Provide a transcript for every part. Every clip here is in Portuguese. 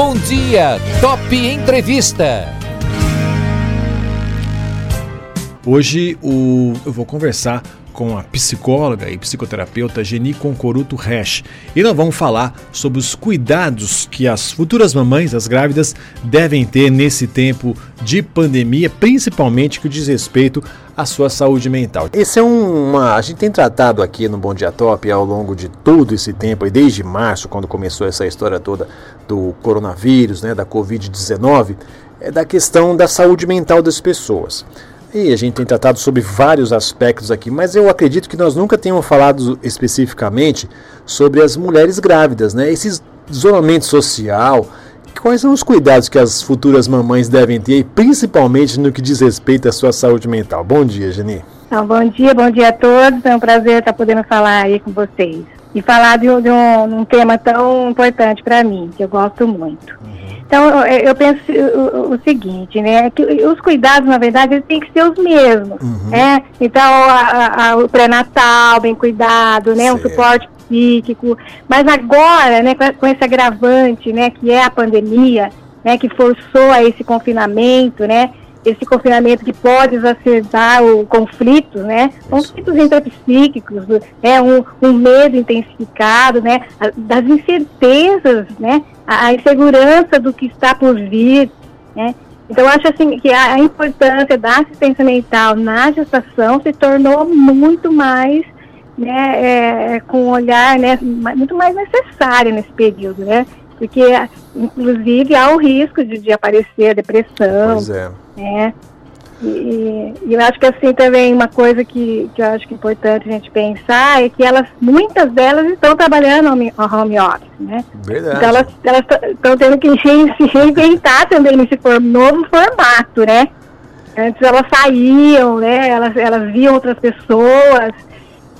Bom dia, Top Entrevista. Hoje o, eu vou conversar com a psicóloga e psicoterapeuta Geni Concoruto Resch. E nós vamos falar sobre os cuidados que as futuras mamães, as grávidas, devem ter nesse tempo de pandemia, principalmente que diz respeito à sua saúde mental. Esse é um, uma. A gente tem tratado aqui no Bom Dia Top ao longo de todo esse tempo, e desde março, quando começou essa história toda do coronavírus, né, da Covid-19, é da questão da saúde mental das pessoas. E a gente tem tratado sobre vários aspectos aqui, mas eu acredito que nós nunca tenhamos falado especificamente sobre as mulheres grávidas, né? Esse isolamento social, quais são os cuidados que as futuras mamães devem ter, principalmente no que diz respeito à sua saúde mental? Bom dia, Geni. Então, bom dia, bom dia a todos. É um prazer estar podendo falar aí com vocês. E falar de, de, um, um, tema tão importante para mim, que eu gosto muito. Uhum. Então, eu penso o, o, seguinte, né, que os cuidados, na verdade, eles têm que ser os mesmos, uhum. né? Então, a, a, o pré-natal, bem cuidado, né, certo. um suporte psíquico, mas agora, né, com esse agravante, né, que é a pandemia, né, que forçou a esse confinamento, né, esse confinamento que pode exacerbar o conflito, né? Conflitos intrapsíquicos, né? Um, um, medo intensificado, né? Das incertezas, né? A, a, insegurança do que está por vir, né? Então, acho assim que a, a importância da assistência mental na gestação se tornou muito mais, né? É, com um olhar, né? Muito mais necessária nesse período, né? Porque, inclusive, há o risco de, de aparecer a depressão. Pois é. Né? E, e, eu acho que assim também uma coisa que, que eu acho que é importante a gente pensar é que elas, muitas delas estão trabalhando home, home office, né? Verdade. Então elas estão tendo que se reinventar também nesse for, novo formato, né? Antes elas saíam, né? Elas, elas viam outras pessoas,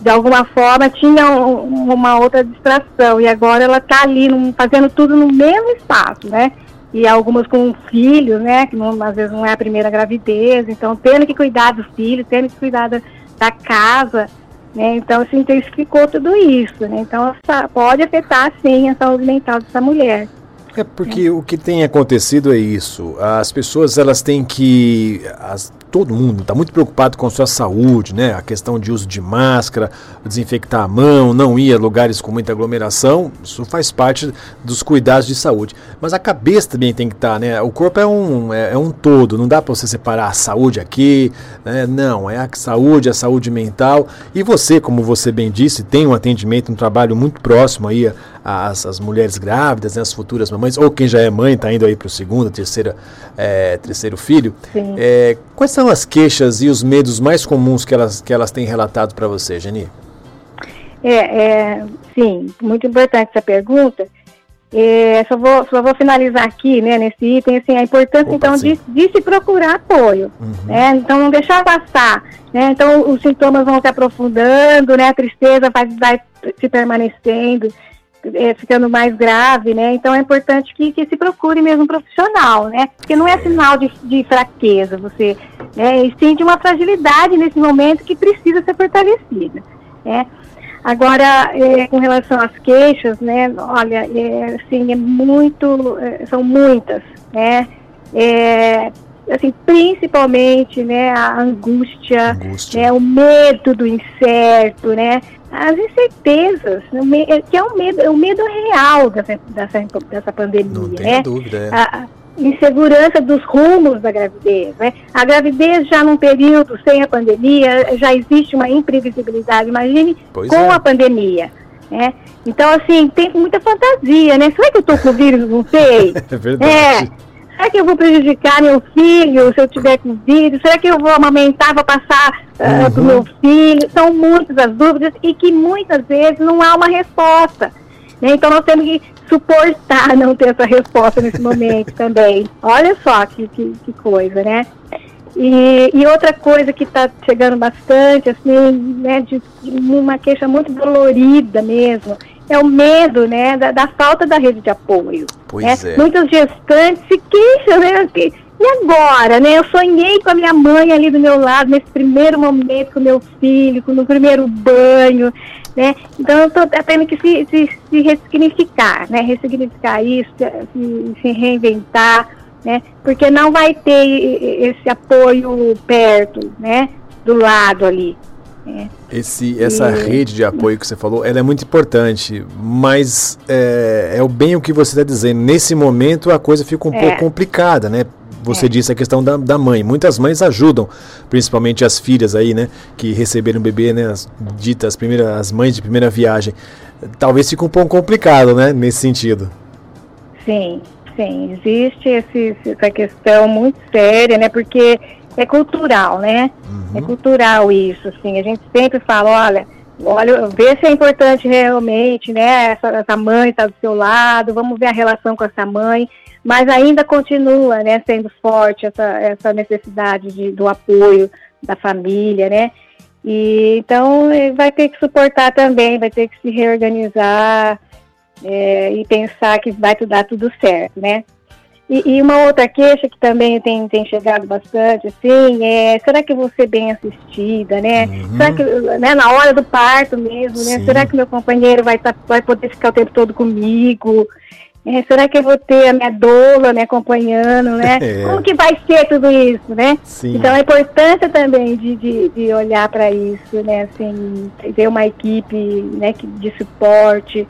de alguma forma tinha um, uma outra distração e agora ela está ali num, fazendo tudo no mesmo espaço, né? E algumas com filhos, né? Que não, às vezes não é a primeira gravidez, então tendo que cuidar dos filhos, tendo que cuidar da, da casa, né? Então se intensificou tudo isso, né? Então pode afetar sim a saúde mental dessa mulher. É porque é. o que tem acontecido é isso. As pessoas elas têm que as, todo mundo está muito preocupado com sua saúde, né? A questão de uso de máscara, desinfectar a mão, não ir a lugares com muita aglomeração, isso faz parte dos cuidados de saúde. Mas a cabeça também tem que estar, tá, né? O corpo é um, é, é um todo, não dá para você separar a saúde aqui, né? Não, é a saúde, a saúde mental. E você, como você bem disse, tem um atendimento, um trabalho muito próximo aí às, às mulheres grávidas, né? as futuras mamães, ou quem já é mãe, está indo aí para o segundo, terceira, é, terceiro filho. É, quais são as queixas e os medos mais comuns que elas, que elas têm relatado para você, Geni? É, é, sim, muito importante essa pergunta. É, só, vou, só vou finalizar aqui, né, nesse item, assim, a importância, Opa, então, de, de, se procurar apoio, uhum. né, então não deixar passar, né, então os sintomas vão se aprofundando, né, a tristeza vai, vai se permanecendo, é, ficando mais grave, né? Então é importante que, que, se procure mesmo um profissional, né? Porque não é sinal de, de fraqueza, você, né? E sim de uma fragilidade nesse momento que precisa ser fortalecida, né? Agora, é, com relação às queixas, né? Olha, é, assim, é muito, é, são muitas, né? É, assim, principalmente, né, a angústia, angústia. Né, o medo do incerto, né? as incertezas, que é o medo, é o medo real dessa, dessa, dessa pandemia. Não tem né? dúvida. É. A, insegurança dos rumos da gravidez. Né? A gravidez já num período sem a pandemia, já existe uma imprevisibilidade, imagine pois com é. a pandemia. Né? Então, assim, tem muita fantasia, né? Será que eu estou com vírus? Não sei. é verdade. É, Será que eu vou prejudicar meu filho se eu tiver com vírus? Será que eu vou amamentar, vou passar uh, uhum. para o meu filho? São muitas as dúvidas e que muitas vezes não há uma resposta. Né? Então nós temos que suportar não ter essa resposta nesse momento também. Olha só que, que, que coisa, né? E, e, outra coisa que está chegando bastante, assim, né, de, de, uma queixa muito dolorida mesmo, é o medo, né, da, da falta da rede de apoio. Pois né? é. Muitos gestantes se queixam, né, que, e agora, né, eu sonhei com a minha mãe ali do meu lado, nesse primeiro momento com o meu filho, com o primeiro banho, né? Então, eu estou tendo que se, se, se, ressignificar, né? Ressignificar isso, se, se reinventar, né? Porque não vai ter esse apoio perto, né? Do lado ali. Esse, essa e... rede de apoio que você falou, ela é muito importante, mas é, é o bem o que você está dizendo. Nesse momento a coisa fica um é. pouco complicada, né? Você é. disse a questão da, da mãe. Muitas mães ajudam, principalmente as filhas aí, né? Que receberam o bebê, né? As, ditas, as, primeiras, as mães de primeira viagem. Talvez fique um pouco complicado, né? Nesse sentido. Sim, sim. Existe esse, essa questão muito séria, né? Porque é cultural, né? Uhum. É cultural isso, assim. A gente sempre fala, olha, olha, vê se é importante realmente, né? Essa, essa mãe está do seu lado, vamos ver a relação com essa mãe mas ainda continua, né, sendo forte essa, essa necessidade de, do apoio da família, né? E então vai ter que suportar também, vai ter que se reorganizar é, e pensar que vai dar tudo certo, né? E, e, uma outra queixa que também tem, tem chegado bastante, assim, é será que eu vou ser bem assistida, né? Uhum. Será que, né, na hora do parto mesmo, né? Sim. Será que meu companheiro vai, tá, vai poder ficar o tempo todo comigo? É, será que eu vou ter a minha doula me acompanhando, né? É. Como que vai ser tudo isso, né? Sim. Então a importância também de, de, de olhar para isso, né? Assim, ter uma equipe né, de suporte,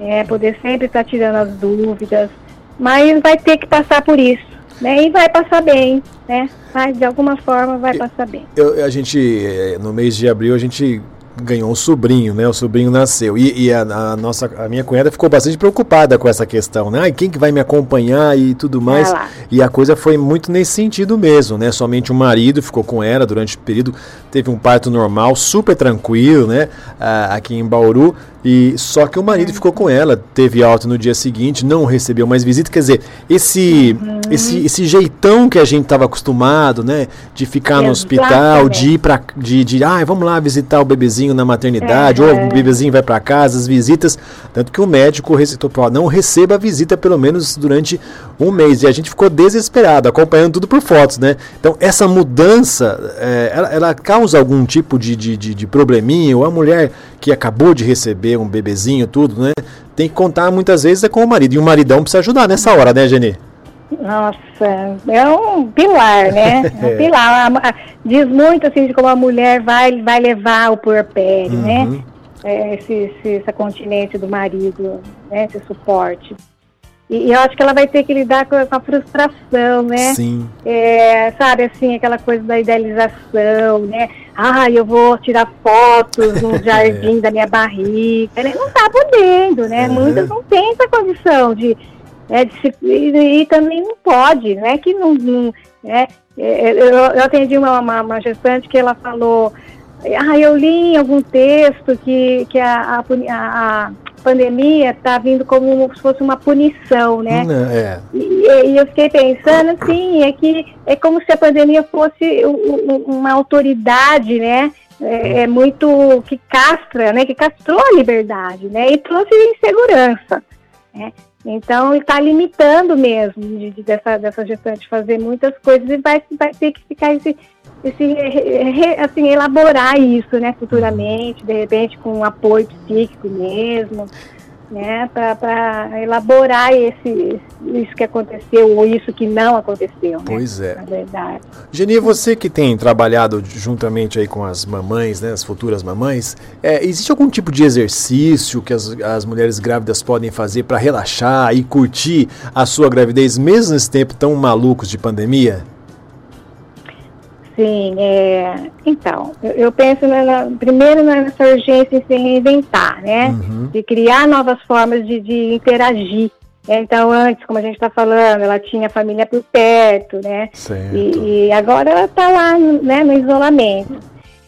é, poder sempre estar tá tirando as dúvidas, mas vai ter que passar por isso, né? E vai passar bem, né? Mas de alguma forma vai passar bem. Eu, a gente, eh, no mês de abril, a gente ganhou um sobrinho, né? O sobrinho nasceu. E, e a, a, nossa, a minha cunhada ficou bastante preocupada com essa questão, né? Ai, quem que vai me acompanhar e tudo mais. Ah e a coisa foi muito nesse sentido mesmo, né? Somente o marido ficou com ela durante o período, teve um parto normal, super tranquilo, né? Ah, aqui em Bauru. E só que o marido uhum. ficou com ela, teve alta no dia seguinte, não recebeu mais visita. Quer dizer, esse, uhum. esse, esse jeitão que a gente estava acostumado, né? De ficar no hospital, de ir para. De, de, ah, vamos lá visitar o bebezinho na maternidade, ou o bebezinho vai para casa, as visitas. Tanto que o médico recitou para não receba a visita pelo menos durante um mês. E a gente ficou desesperado, acompanhando tudo por fotos, né? Então, essa mudança, é, ela, ela, causa algum tipo de, de, de, de probleminha, ou a mulher que acabou de receber um bebezinho, tudo, né? Tem que contar muitas vezes é com o marido. E o maridão precisa ajudar nessa hora, né, Geni? Nossa, é um pilar, né? É um pilar. Diz muito assim de como a mulher vai, vai levar o puerpério, né? uhum. né? É, esse, esse, essa continência do marido, né? Esse suporte. E, e, eu acho que ela vai ter que lidar com, com a frustração, né? Sim. É, sabe, assim, aquela coisa da idealização, né? Ah, eu vou tirar fotos no jardim é. da minha barriga. Ele não está podendo, né? Uhum. Muitas não têm essa condição de, é, de se, e, e, também não pode, não é que não, não é, é, eu, eu atendi uma, uma, uma, gestante que ela falou, ah, eu li em algum texto que, que a, a, a pandemia está vindo como se fosse uma punição, né? É. E, e, eu fiquei pensando, assim, é que é como se a pandemia fosse uma autoridade, né? É, é, muito que castra, né? Que castrou a liberdade, né? E trouxe insegurança, né? Então, está limitando mesmo de, de, dessa, dessa gestante fazer muitas coisas e vai, vai ter que ficar esse, esse assim, elaborar isso, né, futuramente, de repente com um apoio psíquico mesmo, né, para elaborar esse, isso que aconteceu ou isso que não aconteceu. Né, pois é. Na verdade. Geni, você que tem trabalhado juntamente aí com as mamães, né, as futuras mamães, é, existe algum tipo de exercício que as, as mulheres grávidas podem fazer para relaxar e curtir a sua gravidez, mesmo nesse tempo tão malucos de pandemia? Sim, é, então, eu, eu penso na, na, primeiro nessa urgência em se reinventar, né? Uhum. De criar novas formas de, de interagir. É, então, antes, como a gente está falando, ela tinha a família por perto, né? E, e, agora ela está lá né, no isolamento.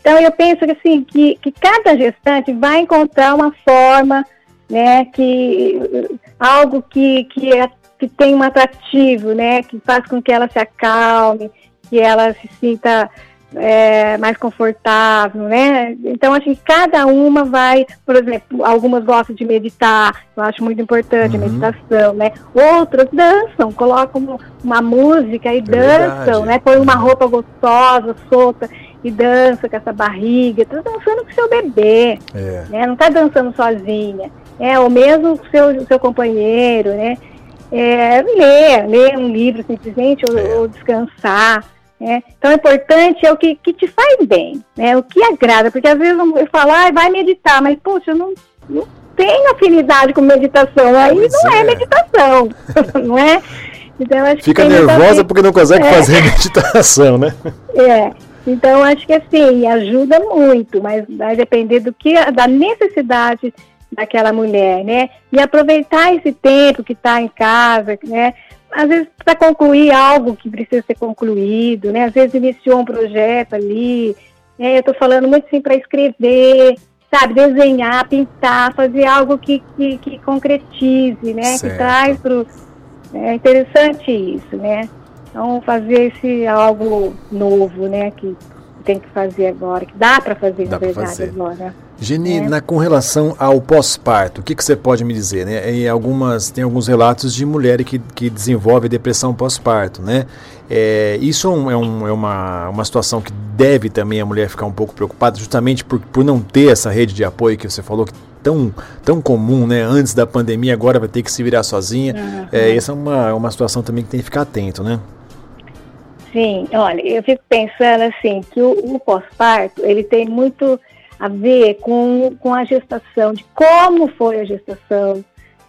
Então, eu penso que, assim, que, que cada gestante vai encontrar uma forma, né? Que, algo que, que, é, que tem um atrativo, né? Que faz com que ela se acalme, que ela se sinta é, mais confortável, né? Então, acho que cada uma vai, por exemplo, algumas gostam de meditar, eu acho muito importante uhum. a meditação, né? Outras dançam, colocam uma música e é dançam, verdade. né? Põe uma roupa gostosa, solta. que dança com essa barriga, está dançando com seu bebê, é. né? não está dançando sozinha, é, ou mesmo com seu, seu companheiro, né? É, ler, ler um livro simplesmente, ou, é. ou descansar, né? Então, o importante é o que, que te faz bem, né? o que agrada, porque às vezes eu falo, ah, vai meditar, mas, poxa, eu não, não tenho afinidade com meditação, aí pois não é, é meditação, não é? Então, acho Fica que nervosa porque não consegue é. fazer meditação, né? É, então acho que assim, ajuda muito, mas vai depender do que, da necessidade daquela mulher, né? E aproveitar esse tempo que está em casa, né? Às vezes para concluir algo que precisa ser concluído, né? Às vezes iniciou um projeto ali, né? Eu estou falando muito assim para escrever, sabe, desenhar, pintar, fazer algo que, que, que concretize, né? Certo. Que traz para é interessante isso, né? Então fazer esse algo novo, né? Que tem que fazer agora, que dá para fazer dá na verdade fazer. agora. Geni, é. na, com relação ao pós-parto, o que, que você pode me dizer? Né? Em algumas, tem alguns relatos de mulheres que, que desenvolvem depressão pós-parto, né? É, isso é, um, é, um, é, uma, uma situação que deve também a mulher ficar um pouco preocupada, justamente por, por não ter essa rede de apoio que você falou que tão, tão comum, né? Antes da pandemia, agora vai ter que se virar sozinha. Uhum. É, essa é uma, uma situação também que tem que ficar atento, né? Sim, olha, eu fico pensando assim, que o, o pós-parto, ele tem muito a ver com, com a gestação, de como foi a gestação,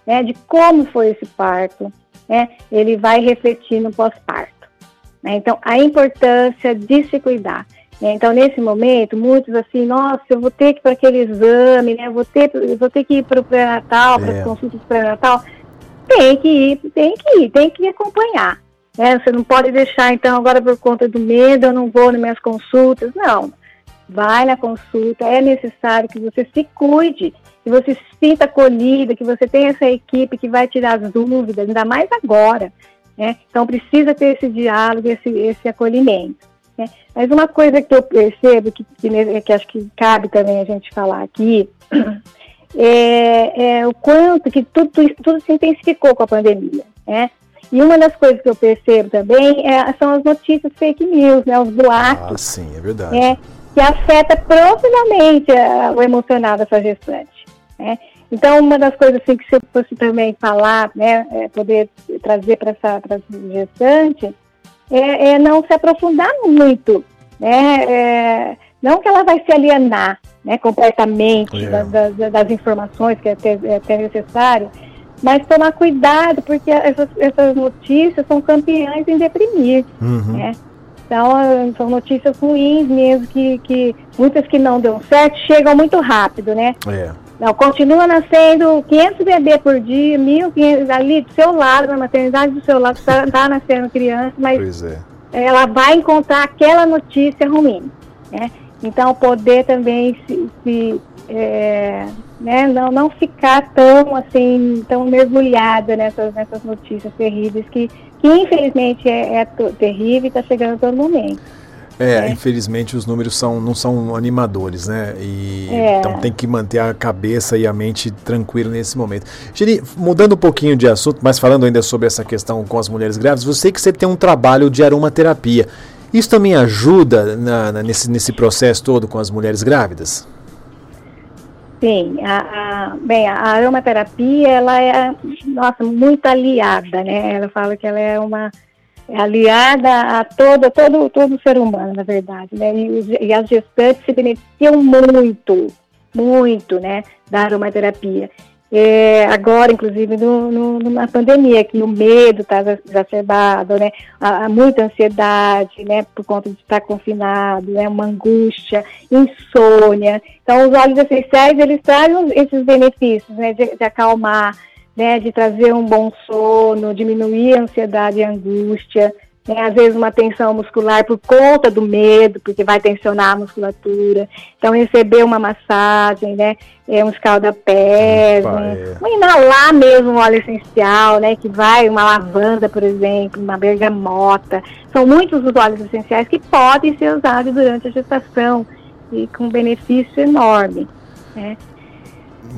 né, de como foi esse parto, né, ele vai refletir no pós-parto. Né, então, a importância de se cuidar. Então, nesse momento, muitos assim, nossa, eu vou ter que ir para aquele exame, né, vou ter, vou ter que ir para o pré-natal, para as é. consultas pré-natal. Tem que ir, tem que ir, tem que acompanhar. Né? Você não pode deixar, então, agora por conta do medo, eu não vou nas minhas consultas. Não vai na consulta, é necessário que você se cuide, que você se sinta acolhida, que você tenha essa equipe que vai tirar as dúvidas, ainda mais agora. Né? Então precisa ter esse diálogo, esse, esse acolhimento. Né? Mas uma coisa que eu percebo, que, que, que, acho que cabe também a gente falar aqui, é, é o quanto que tudo, tudo se intensificou com a pandemia. Né? E uma das coisas que eu percebo também é, são as notícias fake news, né, os boatos. Ah, sim, é verdade. É, que afeta profundamente o emocional dessa gestante. Né? Então, uma das coisas assim, que se eu fosse também falar, né, é poder trazer para essa, essa gestante, é, é, não se aprofundar muito, né? É, não que ela vai se alienar né, completamente é. das, das, informações que é até, é até necessário, mas tomar cuidado, porque essas, essas notícias são campeãs em deprimir, uhum. né? Então, são notícias ruins mesmo, que, que muitas que não deu certo chegam muito rápido, né? É. Não, continua nascendo 500 bebês por dia, 1.500 ali do seu lado, na maternidade do seu lado, está tá nascendo criança, mas é. ela vai encontrar aquela notícia ruim, né? Então, poder também se, se é, né, não, não ficar tão assim, tão mergulhada nessas, nessas notícias terríveis que que infelizmente é, é terrível e está chegando a todo momento. É, é, infelizmente os números são, não são animadores, né? E, é. Então tem que manter a cabeça e a mente tranquila nesse momento. Giri, mudando um pouquinho de assunto, mas falando ainda sobre essa questão com as mulheres grávidas, você que você tem um trabalho de aromaterapia. Isso também ajuda na, na, nesse, nesse processo todo com as mulheres grávidas? Sim, a, a, bem, a aromaterapia, ela é, nossa, muito aliada, né? Ela fala que ela é uma é aliada a todo, todo, todo ser humano, na verdade, né? E, e as gestantes se beneficiam muito, muito, né, da aromaterapia. É, agora, inclusive, no, no, numa pandemia, que o medo está exacerbado, né? Há, muita ansiedade, né? Por conta de estar confinado, né? Uma angústia, insônia. Então, os óleos essenciais, eles trazem esses benefícios, né? De, de acalmar, né? De trazer um bom sono, diminuir a ansiedade e a angústia, né, às vezes uma tensão muscular por conta do medo, porque vai tensionar a musculatura. Então, receber uma massagem, né, é um escalda-pés, né, um inalar mesmo um óleo essencial, né, que vai, uma lavanda, por exemplo, uma bergamota. São muitos os óleos essenciais que podem ser usados durante a gestação e com benefício enorme, né.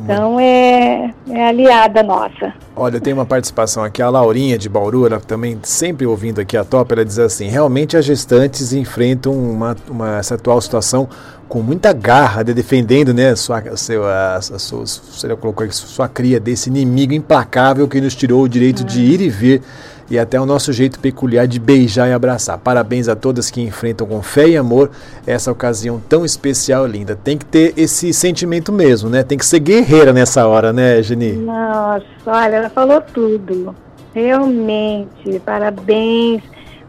Então é, é aliada nossa. Olha, tem uma participação aqui, a Laurinha de Bauru, ela também sempre ouvindo aqui a Top, ela diz assim, realmente as gestantes enfrentam uma, uma, essa atual situação com muita garra, de, defendendo né, sua, seu, a, sua, você colocou aqui, sua cria desse inimigo implacável que nos tirou o direito de ir e vir e até o nosso jeito peculiar de beijar e abraçar. Parabéns a todas que enfrentam com fé e amor essa ocasião tão especial e linda. Tem que ter esse sentimento mesmo, né? Tem que ser guerreira nessa hora, né, Geni? Nossa, olha, ela falou tudo. Realmente, parabéns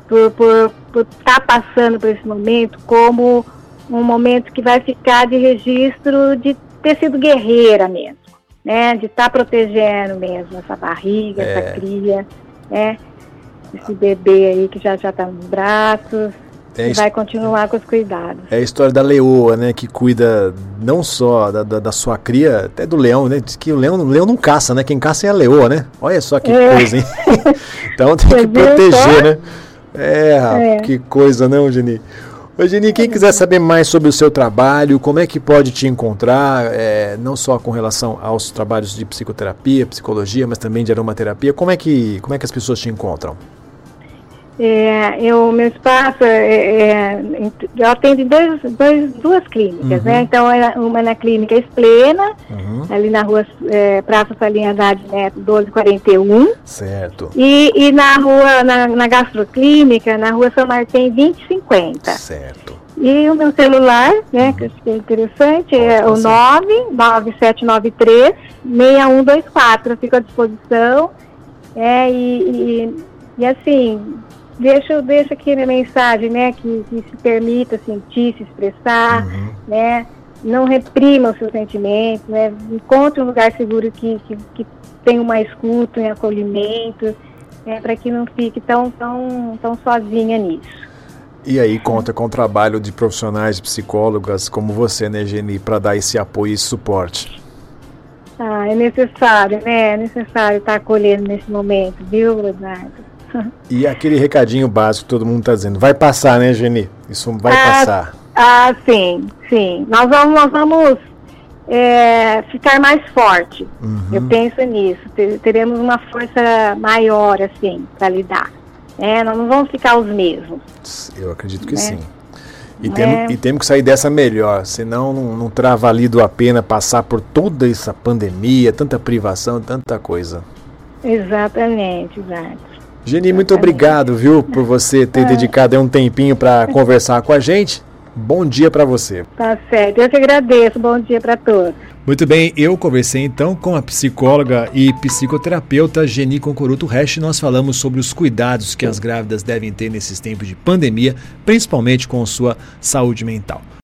por estar tá passando por esse momento como um momento que vai ficar de registro de ter sido guerreira mesmo, né? De estar tá protegendo mesmo essa barriga, é. essa cria, né? Esse bebê aí que já já está nos braços. É e vai continuar com os cuidados. É a história da leoa, né? Que cuida não só da, da, da, sua cria, até do leão, né? Diz que o leão, o leão não caça, né? Quem caça é a leoa, né? Olha só que é. coisa, hein? então tem que proteger, né? É, é, que coisa, não, Geni? Ô, Geni, quem quiser saber mais sobre o seu trabalho, como é que pode te encontrar, é, não só com relação aos trabalhos de psicoterapia, psicologia, mas também de aromaterapia, como é que, como é que as pessoas te encontram? É, eu, meu espaço, é, é, eu atendo em dois, dois, duas clínicas, né? uhum. né? Então, é uma na clínica Esplena, uhum. ali na rua é, Praça Salinha Haddad Neto, 1241. Certo. E, e na rua, na, na gastroclínica, na rua São Martim, 2050. Certo. E o meu celular, né, uhum. que é interessante, é o 99793 6124. Eu fico à disposição. É, e, e, e assim, deixa, deixa aqui na mensagem, né, que, que, se permita sentir, se expressar, uhum. né, não reprima os seus sentimentos, né, encontre um lugar seguro que, que, que tenha uma escuta, um acolhimento, né, para que não fique tão, tão, tão sozinha nisso. E aí conta com o trabalho de profissionais, de psicólogas como você, né, Geni, para dar esse apoio e suporte. Ah, é necessário, né? É necessário estar acolhendo nesse momento, viu, Leonardo? E aquele recadinho básico que todo mundo está dizendo, vai passar, né, Geni? Isso vai ah, passar. Ah, sim, sim. Nós vamos, nós vamos é, ficar mais forte. Uhum. Eu penso nisso. Teremos uma força maior, assim, para lidar. É, nós não vamos ficar os mesmos. Eu acredito que né? sim. E, é. temos, e temos que sair dessa melhor, senão não, não terá valido a pena passar por toda essa pandemia, tanta privação, tanta coisa. Exatamente, exato. Geni, muito obrigado, viu, por você ter é. dedicado um tempinho para conversar com a gente. Bom dia para você. Tá certo, eu que agradeço. Bom dia para todos. Muito bem, eu conversei então com a psicóloga e psicoterapeuta Geni Concoruto Resch. Nós falamos sobre os cuidados que as grávidas devem ter nesses tempos de pandemia, principalmente com sua saúde mental.